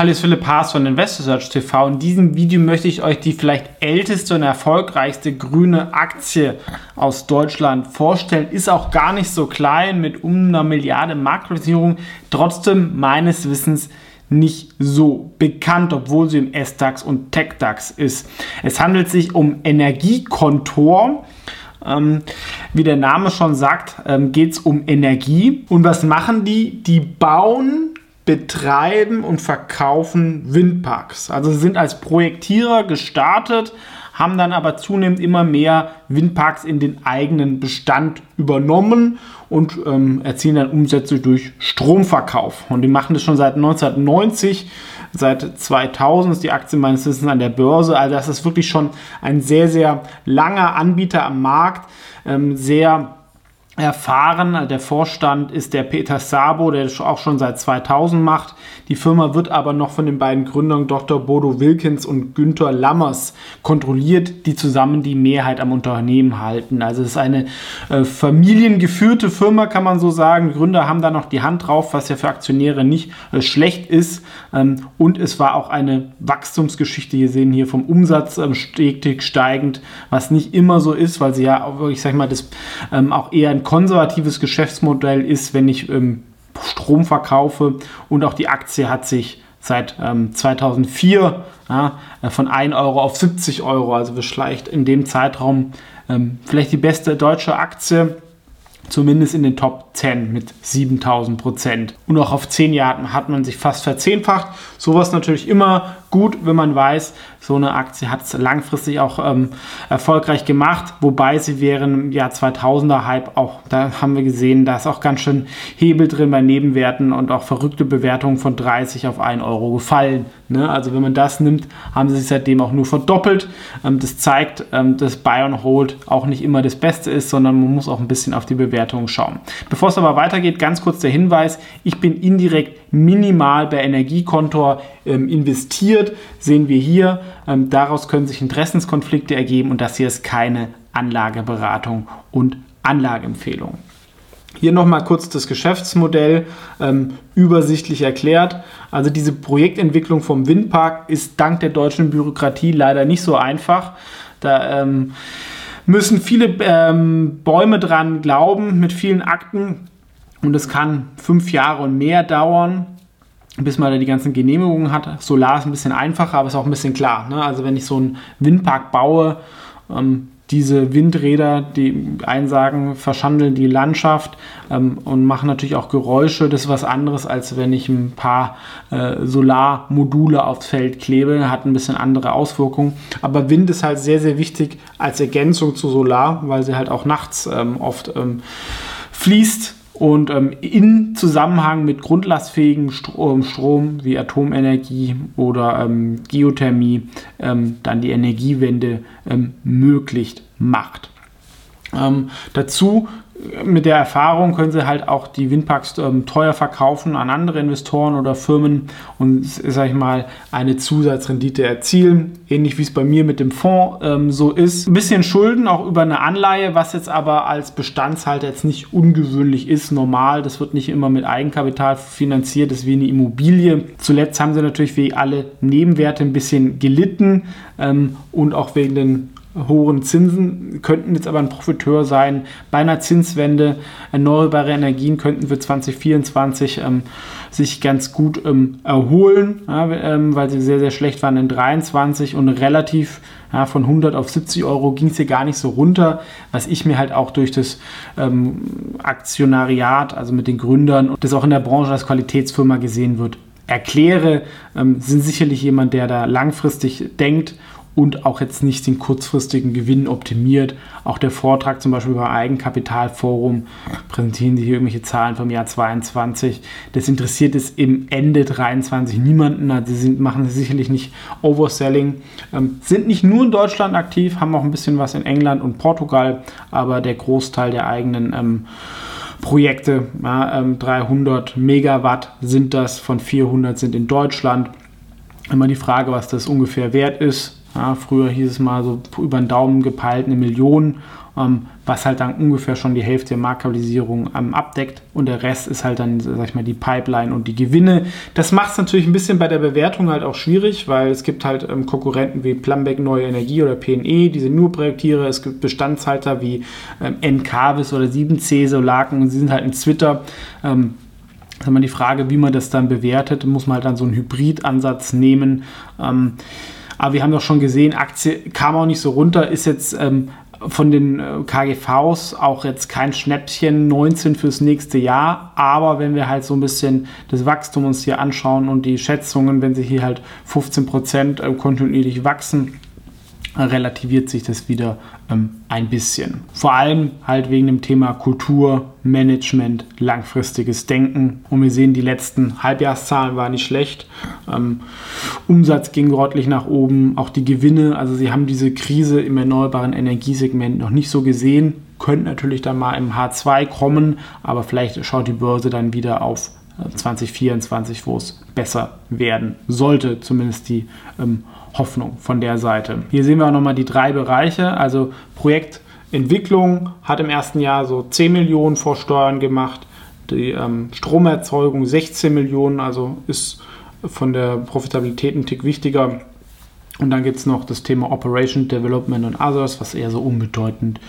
Hallo, ist Philipp Haas von InvestorSearch TV. In diesem Video möchte ich euch die vielleicht älteste und erfolgreichste grüne Aktie aus Deutschland vorstellen. Ist auch gar nicht so klein mit um einer Milliarde Marktkapitalisierung. Trotzdem meines Wissens nicht so bekannt, obwohl sie im S-DAX und TechDAX ist. Es handelt sich um Energiekontor. Ähm, wie der Name schon sagt, ähm, geht es um Energie. Und was machen die? Die bauen betreiben und verkaufen Windparks. Also sie sind als Projektierer gestartet, haben dann aber zunehmend immer mehr Windparks in den eigenen Bestand übernommen und ähm, erzielen dann Umsätze durch Stromverkauf. Und die machen das schon seit 1990. Seit 2000 ist die Aktie meines Wissens an der Börse. Also das ist wirklich schon ein sehr, sehr langer Anbieter am Markt. Ähm, sehr erfahren. Der Vorstand ist der Peter Sabo, der das auch schon seit 2000 macht. Die Firma wird aber noch von den beiden Gründern Dr. Bodo Wilkins und Günther Lammers kontrolliert, die zusammen die Mehrheit am Unternehmen halten. Also es ist eine äh, familiengeführte Firma, kann man so sagen. Gründer haben da noch die Hand drauf, was ja für Aktionäre nicht äh, schlecht ist. Ähm, und es war auch eine Wachstumsgeschichte. Wir sehen hier vom Umsatz ähm, stetig steigend, was nicht immer so ist, weil sie ja, ich sag mal, das ähm, auch eher ein konservatives Geschäftsmodell ist, wenn ich ähm, Strom verkaufe und auch die Aktie hat sich seit ähm, 2004 ja, äh, von 1 Euro auf 70 Euro, also beschleicht in dem Zeitraum ähm, vielleicht die beste deutsche Aktie zumindest in den Top 10 mit 7000 Prozent. Und auch auf 10 Jahren hat man sich fast verzehnfacht. Sowas natürlich immer gut, wenn man weiß, so eine Aktie hat es langfristig auch ähm, erfolgreich gemacht, wobei sie während im Jahr 2000er Hype auch, da haben wir gesehen, da ist auch ganz schön Hebel drin bei Nebenwerten und auch verrückte Bewertungen von 30 auf 1 Euro gefallen. Ne? Also wenn man das nimmt, haben sie sich seitdem auch nur verdoppelt. Ähm, das zeigt, ähm, dass Buy and Hold auch nicht immer das Beste ist, sondern man muss auch ein bisschen auf die Bewertung schauen. Bevor es aber weitergeht, ganz kurz der Hinweis, ich bin indirekt minimal bei Energiekontor ähm, investiert, sehen wir hier. Ähm, daraus können sich Interessenskonflikte ergeben und das hier ist keine Anlageberatung und Anlageempfehlung. Hier nochmal kurz das Geschäftsmodell ähm, übersichtlich erklärt. Also diese Projektentwicklung vom Windpark ist dank der deutschen Bürokratie leider nicht so einfach. Da ähm, müssen viele ähm, Bäume dran glauben mit vielen Akten und es kann fünf Jahre und mehr dauern bis man da die ganzen Genehmigungen hat. Solar ist ein bisschen einfacher, aber ist auch ein bisschen klar. Ne? Also wenn ich so einen Windpark baue, ähm, diese Windräder, die Einsagen verschandeln die Landschaft ähm, und machen natürlich auch Geräusche. Das ist was anderes, als wenn ich ein paar äh, Solarmodule aufs Feld klebe. Hat ein bisschen andere Auswirkungen. Aber Wind ist halt sehr, sehr wichtig als Ergänzung zu Solar, weil sie halt auch nachts ähm, oft ähm, fließt und ähm, in Zusammenhang mit grundlastfähigem Strom, Strom wie Atomenergie oder ähm, Geothermie ähm, dann die Energiewende ähm, möglich macht. Ähm, dazu mit der Erfahrung können sie halt auch die Windparks ähm, teuer verkaufen an andere Investoren oder Firmen und, sag ich mal, eine Zusatzrendite erzielen. Ähnlich wie es bei mir mit dem Fonds ähm, so ist. Ein bisschen Schulden auch über eine Anleihe, was jetzt aber als Bestandshalter jetzt nicht ungewöhnlich ist, normal. Das wird nicht immer mit Eigenkapital finanziert, das ist wie eine Immobilie. Zuletzt haben sie natürlich wie alle Nebenwerte ein bisschen gelitten ähm, und auch wegen den hohen Zinsen könnten jetzt aber ein Profiteur sein. Bei einer Zinswende erneuerbare Energien könnten für 2024 ähm, sich ganz gut ähm, erholen, ja, ähm, weil sie sehr, sehr schlecht waren in 23 und relativ ja, von 100 auf 70 Euro ging es hier gar nicht so runter, was ich mir halt auch durch das ähm, Aktionariat, also mit den Gründern und das auch in der Branche als Qualitätsfirma gesehen wird, erkläre, ähm, sind sicherlich jemand, der da langfristig denkt und auch jetzt nicht den kurzfristigen Gewinn optimiert. Auch der Vortrag zum Beispiel beim Eigenkapitalforum präsentieren die hier irgendwelche Zahlen vom Jahr 22. Das interessiert es im Ende 23 niemanden. Also sie sind, machen sicherlich nicht Overselling, ähm, sind nicht nur in Deutschland aktiv, haben auch ein bisschen was in England und Portugal, aber der Großteil der eigenen ähm, Projekte, ja, ähm, 300 Megawatt sind das, von 400 sind in Deutschland. Immer die Frage, was das ungefähr wert ist Ja, früher hieß es mal so über den Daumen gepeilt eine Million, ähm, was halt dann ungefähr schon die Hälfte der Marktkapitalisierung ähm, abdeckt. Und der Rest ist halt dann, sag ich mal, die Pipeline und die Gewinne. Das macht es natürlich ein bisschen bei der Bewertung halt auch schwierig, weil es gibt halt ähm, Konkurrenten wie Plumbeck Neue Energie oder PNE, die sind nur Projektiere. Es gibt Bestandshalter wie ähm, Encarvis oder 7C Solarken und sie sind halt in Twitter. Ähm, ist immer die Frage, wie man das dann bewertet. Muss man halt dann so einen Hybridansatz nehmen. Ähm, aber wir haben doch schon gesehen, Aktie kam auch nicht so runter, ist jetzt ähm, von den äh, KGVs auch jetzt kein Schnäppchen 19 fürs nächste Jahr. Aber wenn wir halt so ein bisschen das Wachstum uns hier anschauen und die Schätzungen, wenn sie hier halt 15 Prozent äh, kontinuierlich wachsen, relativiert sich das wieder ähm, ein bisschen. Vor allem halt wegen dem Thema Kultur, Management, langfristiges Denken. Und wir sehen, die letzten Halbjahreszahlen waren nicht schlecht. Ähm, Umsatz ging deutlich nach oben, auch die Gewinne. Also sie haben diese Krise im erneuerbaren Energiesegment noch nicht so gesehen. Könnte natürlich dann mal im H2 kommen, aber vielleicht schaut die Börse dann wieder auf 2024, äh, wo es besser werden sollte, zumindest die ähm, Hoffnung von der Seite. Hier sehen wir auch nochmal die drei Bereiche. Also Projektentwicklung hat im ersten Jahr so 10 Millionen vor Steuern gemacht. Die ähm, Stromerzeugung 16 Millionen, also ist von der Profitabilität ein Tick wichtiger. Und dann gibt es noch das Thema Operation Development und Others, was eher so unbedeutend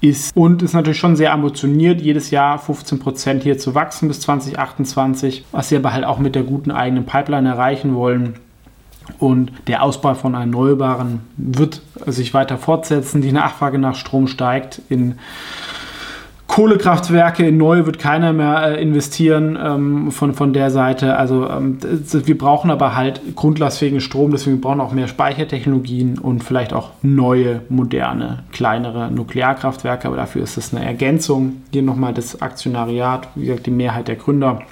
ist. Und ist natürlich schon sehr ambitioniert, jedes Jahr 15% hier zu wachsen bis 2028, was sie aber halt auch mit der guten eigenen Pipeline erreichen wollen. Und der Ausbau von Erneuerbaren wird sich weiter fortsetzen. Die Nachfrage nach Strom steigt. In Kohlekraftwerke, in neue wird keiner mehr äh, investieren ähm, von, von der Seite. Also ähm, wir brauchen aber halt grundlastfähigen Strom, deswegen brauchen wir auch mehr Speichertechnologien und vielleicht auch neue, moderne, kleinere Nuklearkraftwerke. Aber dafür ist es eine Ergänzung. Hier nochmal das Aktionariat, wie gesagt, die Mehrheit der Gründer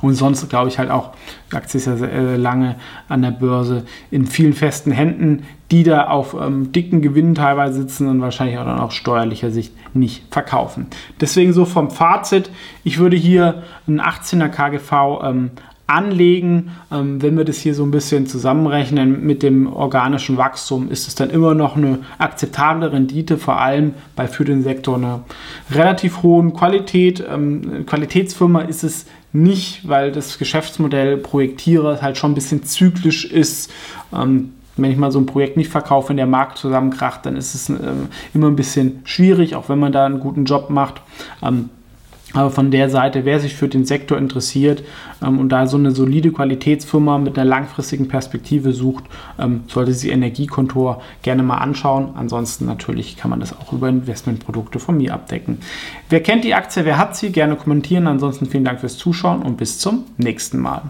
und sonst glaube ich halt auch, die Aktie ist ja sehr lange an der Börse in vielen festen Händen, die da auf ähm, dicken Gewinnen teilweise sitzen und wahrscheinlich auch dann aus steuerlicher Sicht nicht verkaufen. Deswegen so vom Fazit, ich würde hier einen 18er KGV ähm, anlegen. Ähm, wenn wir das hier so ein bisschen zusammenrechnen mit dem organischen Wachstum, ist es dann immer noch eine akzeptable Rendite, vor allem bei für den Sektor einer relativ hohen Qualität. Ähm, Qualitätsfirma ist es nicht, weil das Geschäftsmodell Projektierer halt schon ein bisschen zyklisch ist. Ähm, wenn ich mal so ein Projekt nicht verkaufe, wenn der Markt zusammenkracht, dann ist es äh, immer ein bisschen schwierig, auch wenn man da einen guten Job macht. Ähm, aber von der Seite, wer sich für den Sektor interessiert ähm, und da so eine solide Qualitätsfirma mit einer langfristigen Perspektive sucht, ähm, sollte sich Energiekontor gerne mal anschauen. Ansonsten natürlich kann man das auch über Investmentprodukte von mir abdecken. Wer kennt die Aktie, wer hat sie, gerne kommentieren. Ansonsten vielen Dank fürs Zuschauen und bis zum nächsten Mal.